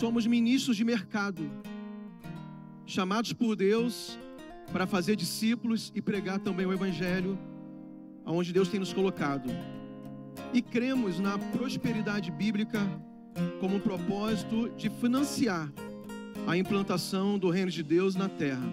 somos ministros de mercado, chamados por Deus para fazer discípulos e pregar também o Evangelho aonde Deus tem nos colocado. E cremos na prosperidade bíblica como um propósito de financiar a implantação do reino de Deus na terra.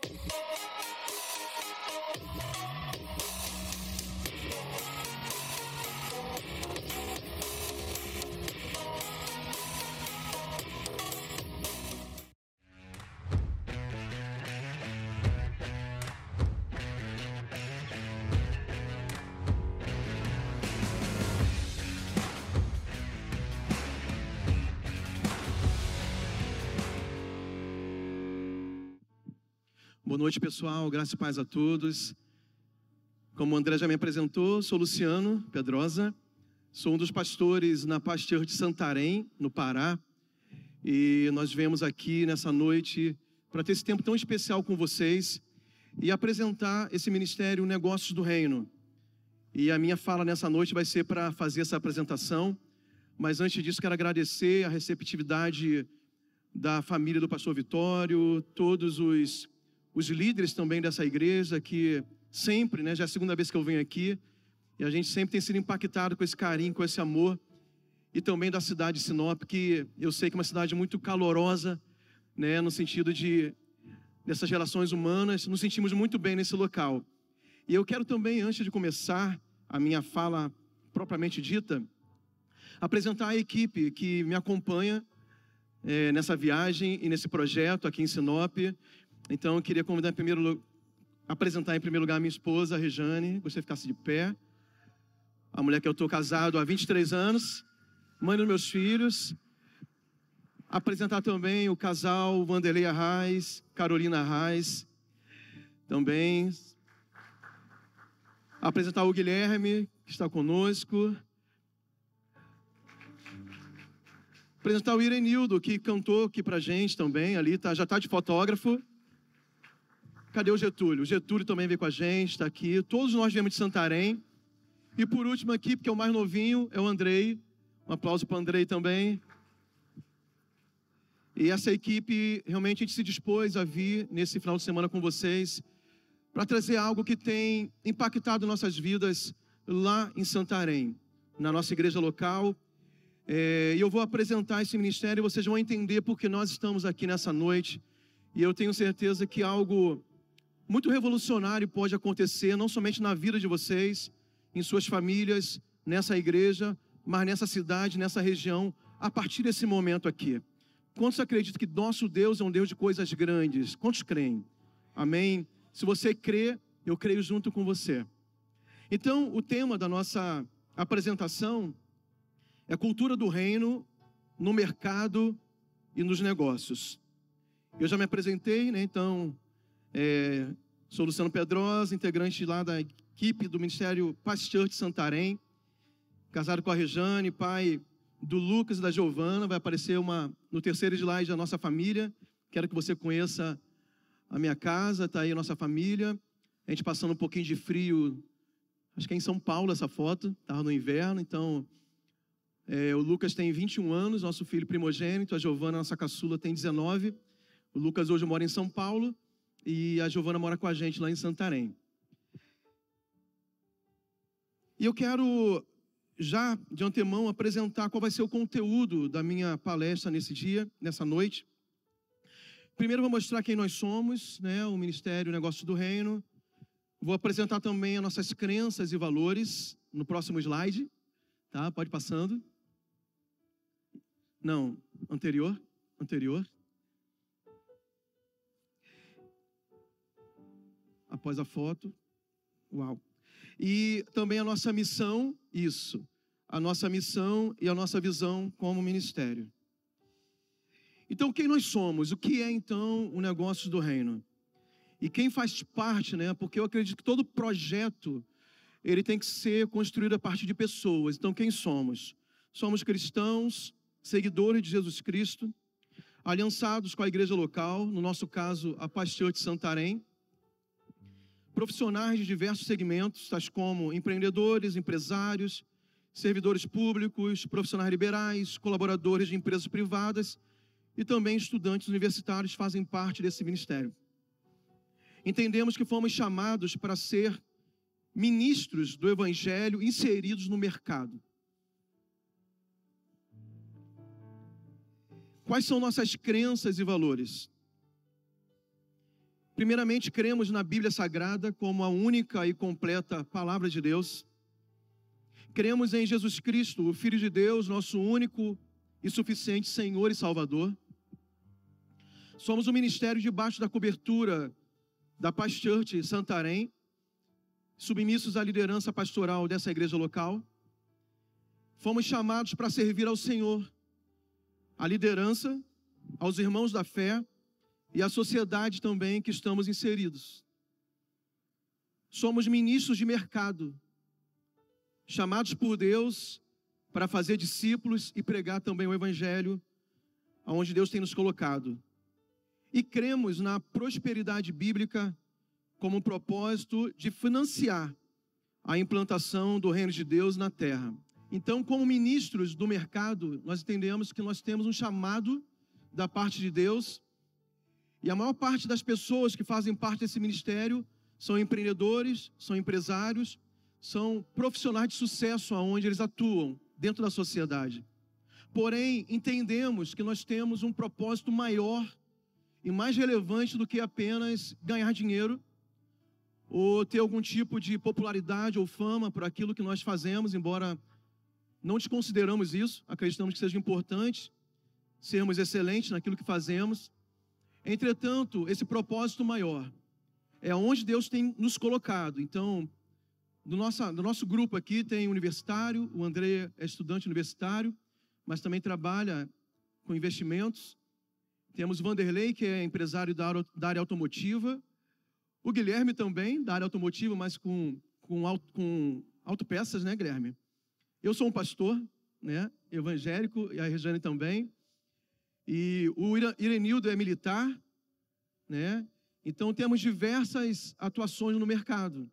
Noite, pessoal. Graças e paz a todos. Como o André já me apresentou, sou Luciano Pedrosa. Sou um dos pastores na Pasteur de Santarém, no Pará. E nós viemos aqui nessa noite para ter esse tempo tão especial com vocês e apresentar esse ministério Negócios do Reino. E a minha fala nessa noite vai ser para fazer essa apresentação. Mas antes disso, quero agradecer a receptividade da família do pastor Vitório, todos os os líderes também dessa igreja, que sempre, né, já é a segunda vez que eu venho aqui, e a gente sempre tem sido impactado com esse carinho, com esse amor, e também da cidade de Sinop, que eu sei que é uma cidade muito calorosa, né, no sentido de dessas relações humanas, nos sentimos muito bem nesse local. E eu quero também, antes de começar a minha fala propriamente dita, apresentar a equipe que me acompanha é, nessa viagem e nesse projeto aqui em Sinop. Então eu queria convidar em primeiro apresentar em primeiro lugar a minha esposa, a Rejane, você ficasse de pé. A mulher que eu estou casado há 23 anos, mãe dos meus filhos. Apresentar também o casal Vanderlei Arraes, Carolina Arraes. Também. Apresentar o Guilherme, que está conosco. Apresentar o Irenildo, que cantou aqui pra gente também, ali, tá, já está de fotógrafo. Cadê o Getúlio? O Getúlio também veio com a gente, está aqui. Todos nós viemos de Santarém. E por último aqui, porque é o mais novinho, é o Andrei. Um aplauso para o Andrei também. E essa equipe, realmente a gente se dispôs a vir nesse final de semana com vocês para trazer algo que tem impactado nossas vidas lá em Santarém, na nossa igreja local. É, e eu vou apresentar esse ministério e vocês vão entender porque nós estamos aqui nessa noite. E eu tenho certeza que algo muito revolucionário pode acontecer, não somente na vida de vocês, em suas famílias, nessa igreja, mas nessa cidade, nessa região, a partir desse momento aqui. Quantos acreditam que nosso Deus é um Deus de coisas grandes? Quantos creem? Amém? Se você crê, eu creio junto com você. Então, o tema da nossa apresentação é cultura do reino no mercado e nos negócios. Eu já me apresentei, né? Então, é, sou Luciano Pedrosa, integrante lá da equipe do Ministério Pasteur de Santarém, casado com a Rejane, pai do Lucas e da Giovana, vai aparecer uma no terceiro slide da nossa família. Quero que você conheça a minha casa, está aí a nossa família. A gente passando um pouquinho de frio, acho que é em São Paulo essa foto, estava no inverno, então é, o Lucas tem 21 anos, nosso filho primogênito, a Giovana, nossa caçula, tem 19. O Lucas hoje mora em São Paulo e a Giovana mora com a gente lá em Santarém. E eu quero já de antemão apresentar qual vai ser o conteúdo da minha palestra nesse dia, nessa noite. Primeiro vou mostrar quem nós somos, né, o Ministério Negócio do Reino. Vou apresentar também as nossas crenças e valores no próximo slide, tá? Pode passando. Não, anterior, anterior. Após a foto. Uau. E também a nossa missão, isso. A nossa missão e a nossa visão como ministério. Então, quem nós somos? O que é então o negócio do reino? E quem faz parte, né? Porque eu acredito que todo projeto ele tem que ser construído a partir de pessoas. Então, quem somos? Somos cristãos seguidores de Jesus Cristo, aliançados com a igreja local, no nosso caso, a Pastor de Santarém, profissionais de diversos segmentos, tais como empreendedores, empresários, servidores públicos, profissionais liberais, colaboradores de empresas privadas e também estudantes universitários fazem parte desse ministério. Entendemos que fomos chamados para ser ministros do evangelho inseridos no mercado. Quais são nossas crenças e valores? Primeiramente, cremos na Bíblia Sagrada como a única e completa palavra de Deus. Cremos em Jesus Cristo, o Filho de Deus, nosso único e suficiente Senhor e Salvador. Somos um ministério debaixo da cobertura da Paz Santarém, submissos à liderança pastoral dessa igreja local. Fomos chamados para servir ao Senhor, à liderança, aos irmãos da fé e à sociedade também que estamos inseridos. Somos ministros de mercado, chamados por Deus para fazer discípulos e pregar também o Evangelho aonde Deus tem nos colocado. E cremos na prosperidade bíblica como um propósito de financiar a implantação do reino de Deus na terra. Então, como ministros do mercado, nós entendemos que nós temos um chamado da parte de Deus, e a maior parte das pessoas que fazem parte desse ministério são empreendedores, são empresários, são profissionais de sucesso aonde eles atuam dentro da sociedade. Porém, entendemos que nós temos um propósito maior e mais relevante do que apenas ganhar dinheiro ou ter algum tipo de popularidade ou fama por aquilo que nós fazemos, embora não desconsideramos isso, acreditamos que seja importante sermos excelentes naquilo que fazemos. Entretanto, esse propósito maior é onde Deus tem nos colocado. Então, do nosso, do nosso grupo aqui tem universitário, o André é estudante universitário, mas também trabalha com investimentos. Temos Vanderlei, que é empresário da, da área automotiva. O Guilherme também, da área automotiva, mas com, com, auto, com autopeças, né, Guilherme? Eu sou um pastor, né, evangélico, e a Regiane também. E o Irenildo é militar, né? Então temos diversas atuações no mercado.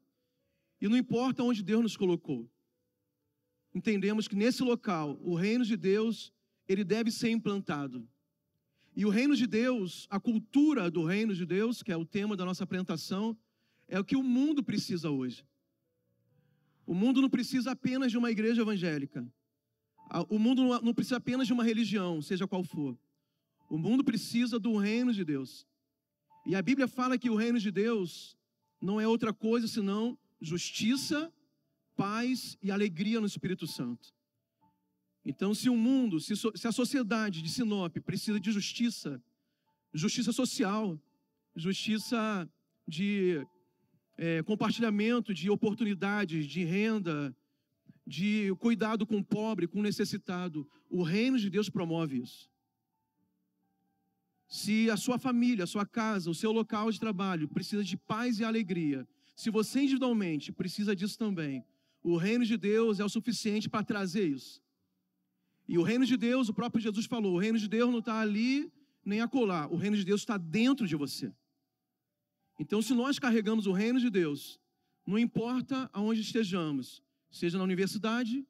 E não importa onde Deus nos colocou. Entendemos que nesse local, o reino de Deus, ele deve ser implantado. E o reino de Deus, a cultura do reino de Deus, que é o tema da nossa apresentação, é o que o mundo precisa hoje. O mundo não precisa apenas de uma igreja evangélica. O mundo não precisa apenas de uma religião, seja qual for. O mundo precisa do reino de Deus. E a Bíblia fala que o reino de Deus não é outra coisa senão justiça, paz e alegria no Espírito Santo. Então, se o mundo, se, a sociedade de Sinop precisa de justiça, justiça social, justiça de é, compartilhamento de oportunidades, de renda, de cuidado com o pobre, com o necessitado, o reino de Deus promove isso. Se a sua família, a sua casa, o seu local de trabalho precisa de paz e alegria, se você individualmente precisa disso também, o reino de Deus é o suficiente para trazer isso. E o reino de Deus, o próprio Jesus falou: o reino de Deus não está ali nem acolá, o reino de Deus está dentro de você. Então, se nós carregamos o reino de Deus, não importa aonde estejamos, seja na universidade,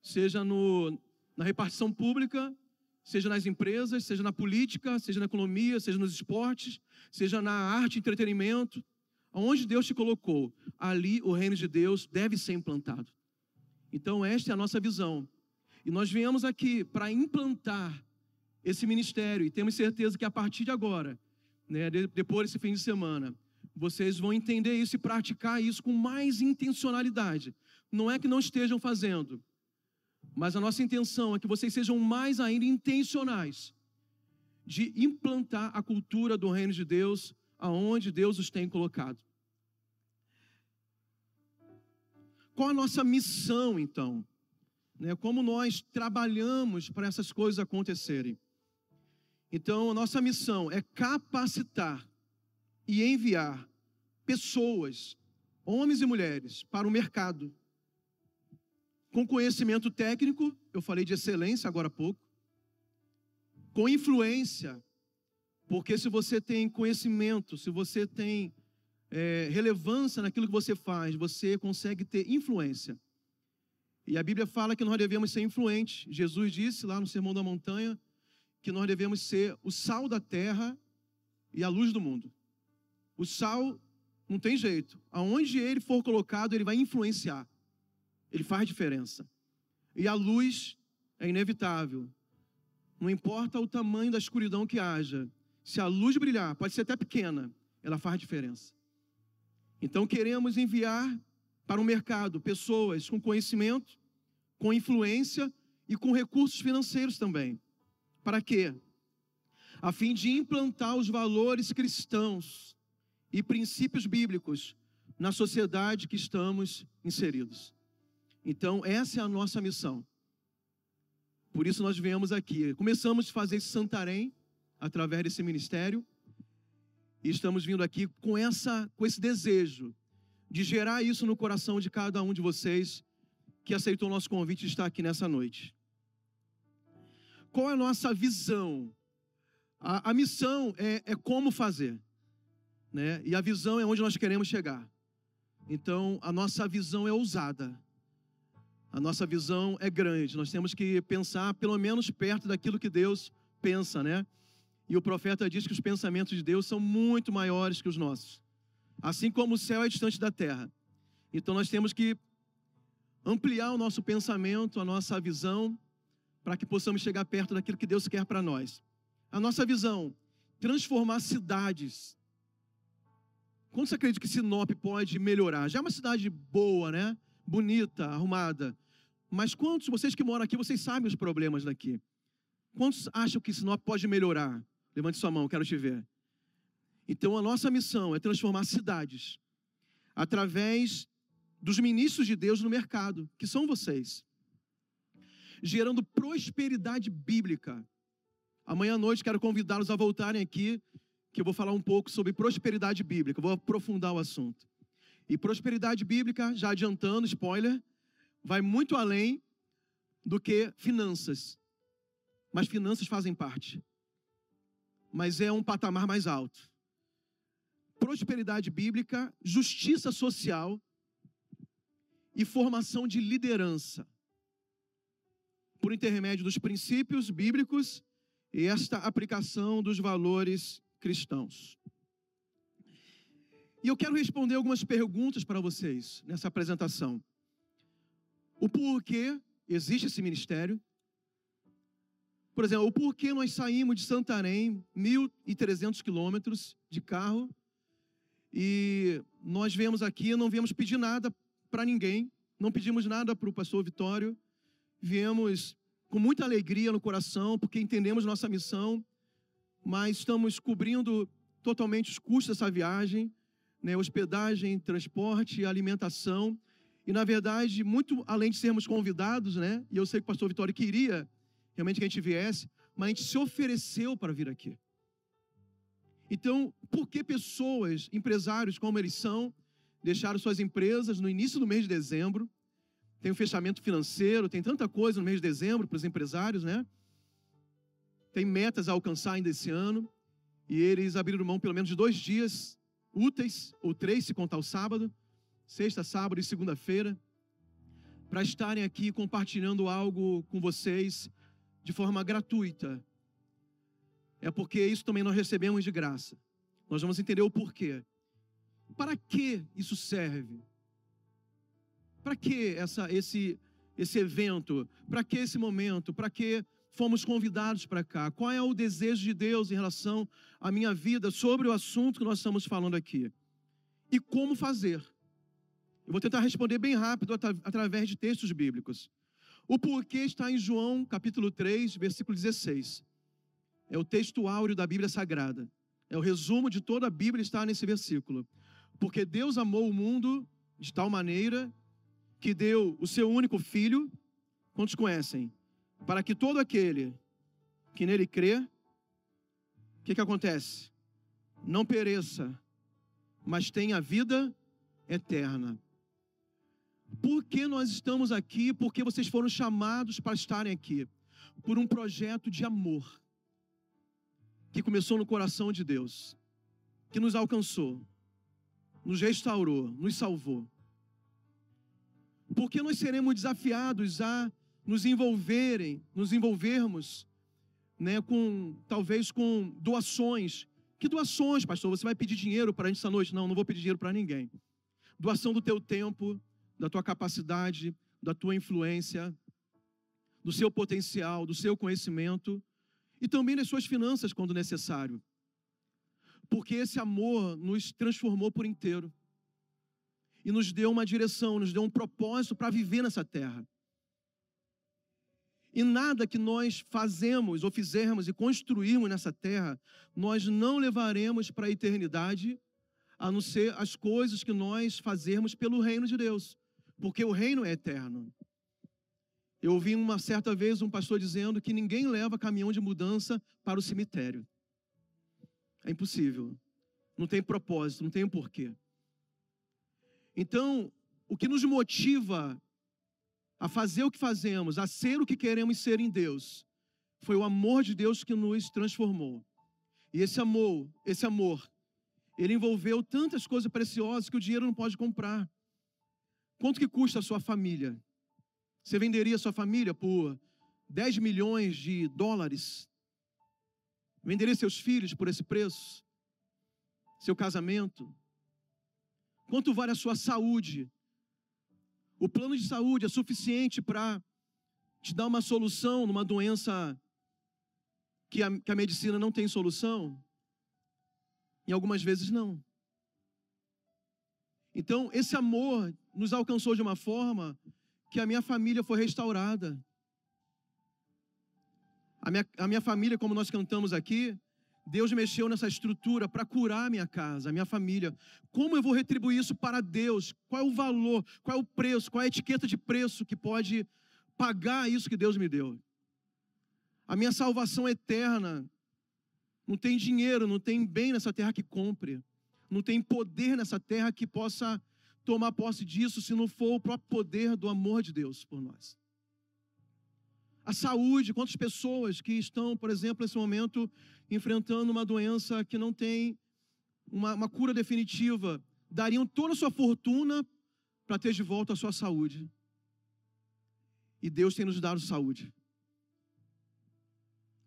seja no, na repartição pública, seja nas empresas, seja na política, seja na economia, seja nos esportes, seja na arte entretenimento, Onde Deus te colocou, ali o reino de Deus deve ser implantado. Então, esta é a nossa visão. E nós viemos aqui para implantar esse ministério, e temos certeza que a partir de agora, né, depois desse fim de semana, vocês vão entender isso e praticar isso com mais intencionalidade. Não é que não estejam fazendo, mas a nossa intenção é que vocês sejam mais ainda intencionais de implantar a cultura do reino de Deus aonde Deus os tem colocado. Qual a nossa missão, então? Né? Como nós trabalhamos para essas coisas acontecerem? Então, a nossa missão é capacitar e enviar pessoas, homens e mulheres, para o mercado. Com conhecimento técnico, eu falei de excelência agora há pouco, com influência, porque se você tem conhecimento, se você tem é, relevância naquilo que você faz, você consegue ter influência. E a Bíblia fala que nós devemos ser influentes. Jesus disse lá no Sermão da Montanha que nós devemos ser o sal da terra e a luz do mundo. O sal não tem jeito. Aonde ele for colocado, ele vai influenciar. Ele faz diferença. E a luz é inevitável. Não importa o tamanho da escuridão que haja. Se a luz brilhar, pode ser até pequena, ela faz diferença. Então queremos enviar para o mercado pessoas com conhecimento, com influência e com recursos financeiros também. Para quê? A fim de implantar os valores cristãos e princípios bíblicos na sociedade que estamos inseridos. Então, essa é a nossa missão. Por isso nós viemos aqui. Começamos a fazer esse Santarém através desse ministério e estamos vindo aqui com essa com esse desejo de gerar isso no coração de cada um de vocês que aceitou o nosso convite de estar aqui nessa noite. Qual é a nossa visão? A, a missão é, é, como fazer, né? E a visão é onde nós queremos chegar. Então, a nossa visão é ousada. A nossa visão é grande. Nós temos que pensar pelo menos perto daquilo que Deus pensa, né? E o profeta diz que os pensamentos de Deus são muito maiores que os nossos. Assim como o céu é distante da terra. Então nós temos que ampliar o nosso pensamento, a nossa visão, para que possamos chegar perto daquilo que Deus quer para nós. A nossa visão, transformar cidades. Quando você acredita que Sinop pode melhorar? Já é uma cidade boa, né? Bonita, arrumada. Mas quantos, vocês que moram aqui, vocês sabem os problemas daqui? Quantos acham que Sinop pode melhorar? Levante sua mão, quero te ver. Então a nossa missão é transformar cidades através dos ministros de Deus no mercado, que são vocês, gerando prosperidade bíblica. Amanhã à noite quero convidá-los a voltarem aqui, que eu vou falar um pouco sobre prosperidade bíblica, vou aprofundar o assunto. E prosperidade bíblica, já adiantando, spoiler, vai muito além do que finanças. Mas finanças fazem parte mas é um patamar mais alto. Prosperidade bíblica, justiça social e formação de liderança. Por intermédio dos princípios bíblicos e esta aplicação dos valores cristãos. E eu quero responder algumas perguntas para vocês nessa apresentação. O porquê existe esse ministério? Por exemplo, o porquê nós saímos de Santarém, 1.300 quilômetros de carro, e nós viemos aqui, não viemos pedir nada para ninguém, não pedimos nada para o pastor Vitório, viemos com muita alegria no coração, porque entendemos nossa missão, mas estamos cobrindo totalmente os custos dessa viagem, né, hospedagem, transporte, alimentação, e na verdade, muito além de sermos convidados, né, e eu sei que o pastor Vitório queria realmente que a gente viesse, mas a gente se ofereceu para vir aqui. Então, por que pessoas, empresários como eles são, deixaram suas empresas no início do mês de dezembro? Tem o fechamento financeiro, tem tanta coisa no mês de dezembro para os empresários, né? Tem metas a alcançar ainda esse ano. E eles abriram mão pelo menos de dois dias úteis, ou três, se contar o sábado, sexta, sábado e segunda-feira, para estarem aqui compartilhando algo com vocês de forma gratuita, é porque isso também nós recebemos de graça. Nós vamos entender o porquê. Para que isso serve? Para que essa, esse, esse evento? Para que esse momento? Para que fomos convidados para cá? Qual é o desejo de Deus em relação à minha vida sobre o assunto que nós estamos falando aqui? E como fazer? Eu vou tentar responder bem rápido através de textos bíblicos. O porquê está em João capítulo 3, versículo 16. É o texto áureo da Bíblia Sagrada. É o resumo de toda a Bíblia está nesse versículo. Porque Deus amou o mundo de tal maneira que deu o seu único filho, quantos conhecem? Para que todo aquele que nele crê, o que, que acontece? Não pereça, mas tenha vida eterna. Por que nós estamos aqui? Porque vocês foram chamados para estarem aqui por um projeto de amor. que começou no coração de Deus, que nos alcançou, nos restaurou, nos salvou. Porque nós seremos desafiados a nos envolverem, nos envolvermos, né, com talvez com doações. Que doações, pastor? Você vai pedir dinheiro para a gente essa noite? Não, não vou pedir dinheiro para ninguém. Doação do teu tempo, da tua capacidade, da tua influência, do seu potencial, do seu conhecimento e também das suas finanças quando necessário. Porque esse amor nos transformou por inteiro e nos deu uma direção, nos deu um propósito para viver nessa terra. E nada que nós fazemos ou fizermos e construirmos nessa terra, nós não levaremos para a eternidade, a não ser as coisas que nós fazermos pelo reino de Deus, porque o reino é eterno. Eu ouvi uma certa vez um pastor dizendo que ninguém leva caminhão de mudança para o cemitério. É impossível. Não tem propósito, não tem um porquê. Então, o que nos motiva a fazer o que fazemos, a ser o que queremos ser em Deus, foi o amor de Deus que nos transformou. E esse amor, esse amor, ele envolveu tantas coisas preciosas que o dinheiro não pode comprar. Quanto que custa a sua família? Você venderia sua família por 10 milhões de dólares? Venderia seus filhos por esse preço? Seu casamento? Quanto vale a sua saúde? O plano de saúde é suficiente para te dar uma solução numa doença que a, que a medicina não tem solução? Em algumas vezes não. Então, esse amor nos alcançou de uma forma que a minha família foi restaurada. A minha, a minha família, como nós cantamos aqui, Deus mexeu nessa estrutura para curar a minha casa, a minha família. Como eu vou retribuir isso para Deus? Qual é o valor? Qual é o preço? Qual é a etiqueta de preço que pode pagar isso que Deus me deu? A minha salvação eterna. Não tem dinheiro, não tem bem nessa terra que compre. Não tem poder nessa terra que possa tomar posse disso se não for o próprio poder do amor de Deus por nós. A saúde, quantas pessoas que estão, por exemplo, nesse momento, enfrentando uma doença que não tem uma, uma cura definitiva, dariam toda a sua fortuna para ter de volta a sua saúde. E Deus tem nos dado saúde.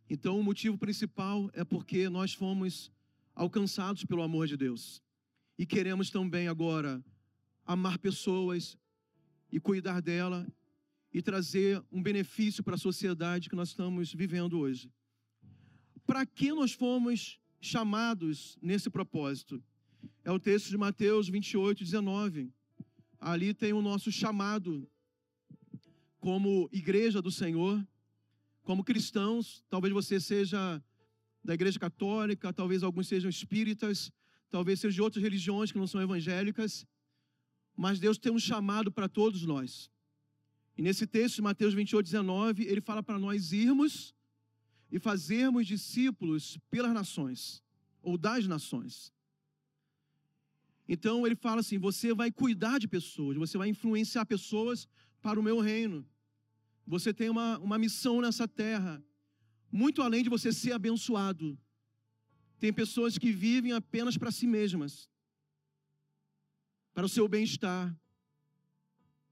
Então, o motivo principal é porque nós fomos alcançados pelo amor de Deus. E queremos também agora amar pessoas e cuidar dela e trazer um benefício para a sociedade que nós estamos vivendo hoje. Para que nós fomos chamados nesse propósito? É o texto de Mateus 28, 19. Ali tem o nosso chamado como igreja do Senhor, como cristãos. Talvez você seja da igreja católica, talvez alguns sejam espíritas, talvez sejam de outras religiões que não são evangélicas. Mas Deus tem um chamado para todos nós. E nesse texto de Mateus 28, 19, ele fala para nós irmos e fazermos discípulos pelas nações, ou das nações. Então ele fala assim: você vai cuidar de pessoas, você vai influenciar pessoas para o meu reino. Você tem uma, uma missão nessa terra, muito além de você ser abençoado. Tem pessoas que vivem apenas para si mesmas para o seu bem-estar,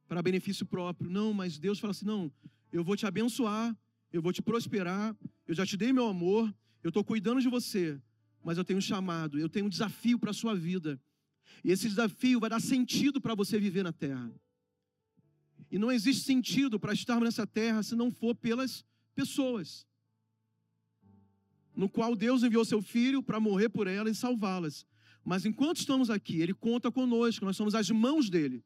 para benefício próprio. Não, mas Deus fala assim: não, eu vou te abençoar, eu vou te prosperar, eu já te dei meu amor, eu estou cuidando de você, mas eu tenho um chamado, eu tenho um desafio para a sua vida. E esse desafio vai dar sentido para você viver na terra. E não existe sentido para estarmos nessa terra se não for pelas pessoas. No qual Deus enviou seu filho para morrer por elas e salvá-las. Mas enquanto estamos aqui, Ele conta conosco, nós somos as mãos dele.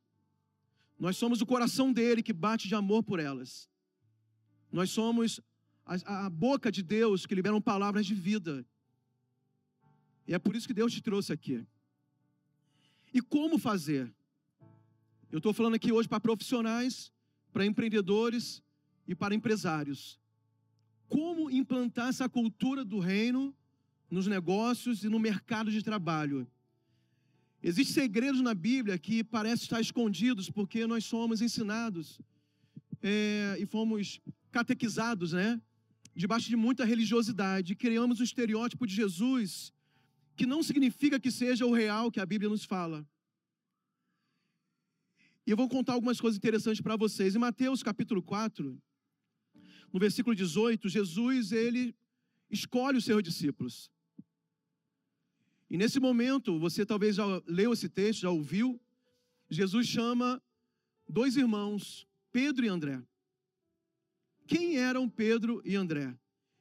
Nós somos o coração dele que bate de amor por elas. Nós somos a, a boca de Deus que liberam palavras de vida. E é por isso que Deus te trouxe aqui. E como fazer? Eu estou falando aqui hoje para profissionais, para empreendedores e para empresários. Como implantar essa cultura do reino nos negócios e no mercado de trabalho. Existem segredos na Bíblia que parecem estar escondidos porque nós somos ensinados é, e fomos catequizados, né? debaixo de muita religiosidade, criamos um estereótipo de Jesus que não significa que seja o real que a Bíblia nos fala. E eu vou contar algumas coisas interessantes para vocês. Em Mateus capítulo 4, no versículo 18, Jesus ele escolhe os seus discípulos. E nesse momento, você talvez já leu esse texto, já ouviu, Jesus chama dois irmãos, Pedro e André. Quem eram Pedro e André?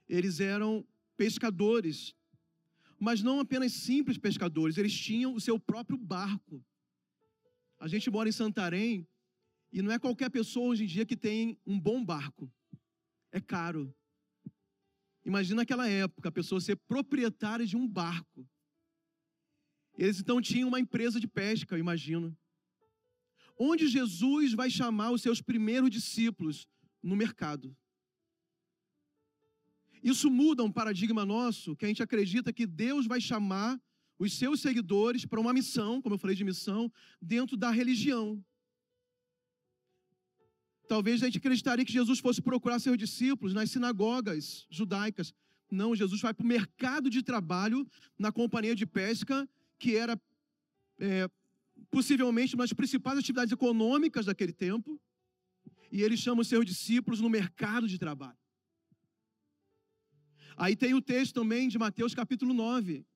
Eles eram pescadores, mas não apenas simples pescadores, eles tinham o seu próprio barco. A gente mora em Santarém e não é qualquer pessoa hoje em dia que tem um bom barco. É caro. Imagina aquela época, a pessoa ser proprietária de um barco. Eles então tinham uma empresa de pesca, eu imagino. Onde Jesus vai chamar os seus primeiros discípulos? No mercado. Isso muda um paradigma nosso, que a gente acredita que Deus vai chamar os seus seguidores para uma missão, como eu falei de missão, dentro da religião. Talvez a gente acreditaria que Jesus fosse procurar seus discípulos nas sinagogas judaicas. Não, Jesus vai para o mercado de trabalho na companhia de pesca que era é, possivelmente uma das principais atividades econômicas daquele tempo, e ele chama os seus discípulos no mercado de trabalho. Aí tem o texto também de Mateus capítulo 9.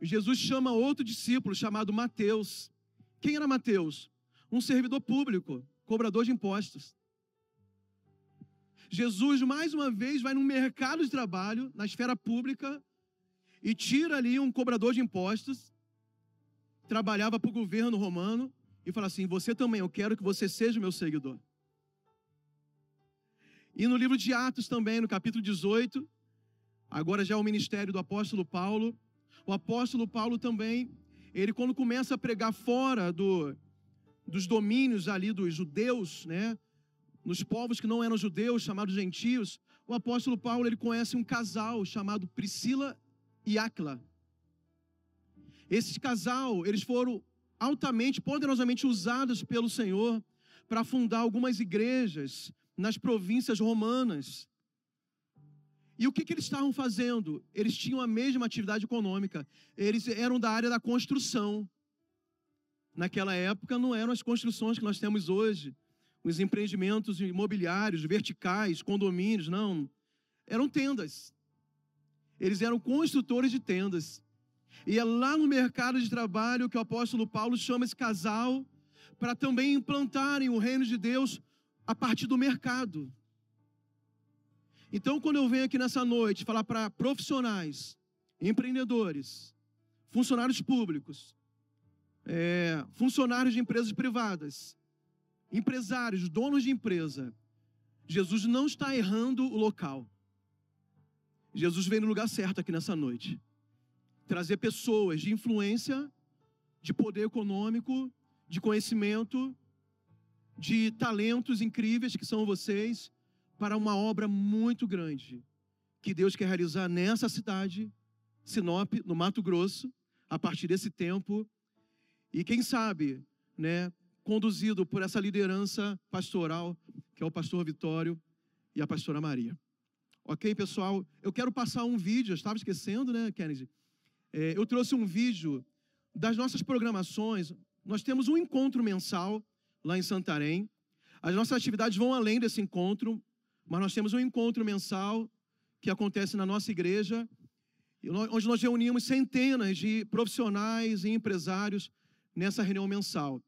Jesus chama outro discípulo chamado Mateus. Quem era Mateus? Um servidor público, cobrador de impostos. Jesus, mais uma vez, vai no mercado de trabalho, na esfera pública, e tira ali um cobrador de impostos trabalhava para o governo romano e fala assim: Você também, eu quero que você seja meu seguidor. E no livro de Atos também, no capítulo 18, agora já é o ministério do apóstolo Paulo. O apóstolo Paulo também, ele quando começa a pregar fora do, dos domínios ali dos judeus, né? Nos povos que não eram judeus, chamados gentios, o apóstolo Paulo ele conhece um casal chamado Priscila e Áquila. Esse casal, eles foram altamente, poderosamente usados pelo Senhor para fundar algumas igrejas nas províncias romanas. E o que, que eles estavam fazendo? Eles tinham a mesma atividade econômica. Eles eram da área da construção. Naquela época não eram as construções que nós temos hoje, os empreendimentos imobiliários, verticais, condomínios, não. Eram tendas. Eles eram construtores de tendas. E é lá no mercado de trabalho que o apóstolo Paulo chama esse casal para também implantarem o reino de Deus a partir do mercado. Então, quando eu venho aqui nessa noite falar para profissionais, empreendedores, funcionários públicos, é, funcionários de empresas privadas, empresários, donos de empresa, Jesus não está errando o local. Jesus vem no lugar certo aqui nessa noite trazer pessoas de influência, de poder econômico, de conhecimento, de talentos incríveis que são vocês, para uma obra muito grande que Deus quer realizar nessa cidade, Sinop, no Mato Grosso, a partir desse tempo. E quem sabe, né, conduzido por essa liderança pastoral, que é o pastor Vitório e a pastora Maria. Ok, pessoal? Eu quero passar um vídeo, eu estava esquecendo, né, Kennedy? É, eu trouxe um vídeo das nossas programações. Nós temos um encontro mensal lá em Santarém. As nossas atividades vão além desse encontro, mas nós temos um encontro mensal que acontece na nossa igreja, onde nós reunimos centenas de profissionais e empresários nessa reunião mensal.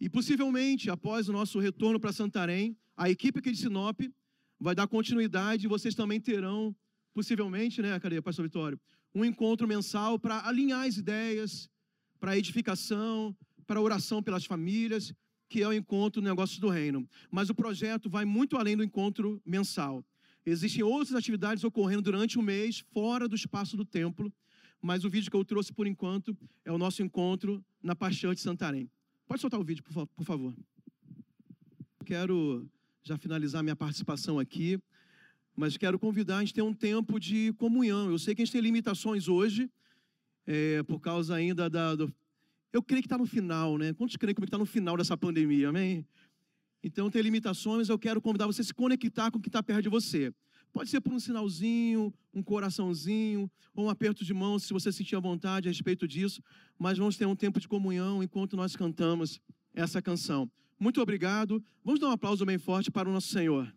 E possivelmente, após o nosso retorno para Santarém, a equipe aqui de Sinop vai dar continuidade e vocês também terão, possivelmente, né, cadê, Pastor Vitório? Um encontro mensal para alinhar as ideias, para edificação, para oração pelas famílias, que é o encontro Negócios do Reino. Mas o projeto vai muito além do encontro mensal. Existem outras atividades ocorrendo durante o mês, fora do espaço do templo, mas o vídeo que eu trouxe por enquanto é o nosso encontro na Paixão de Santarém. Pode soltar o vídeo, por favor. Quero já finalizar minha participação aqui mas quero convidar a gente ter um tempo de comunhão. Eu sei que a gente tem limitações hoje, é, por causa ainda da. Do... Eu creio que está no final, né? Quantos creem que está no final dessa pandemia, amém? Então tem limitações, eu quero convidar você a se conectar com o que está perto de você. Pode ser por um sinalzinho, um coraçãozinho, ou um aperto de mão, se você sentir a vontade a respeito disso. Mas vamos ter um tempo de comunhão enquanto nós cantamos essa canção. Muito obrigado. Vamos dar um aplauso bem forte para o nosso Senhor.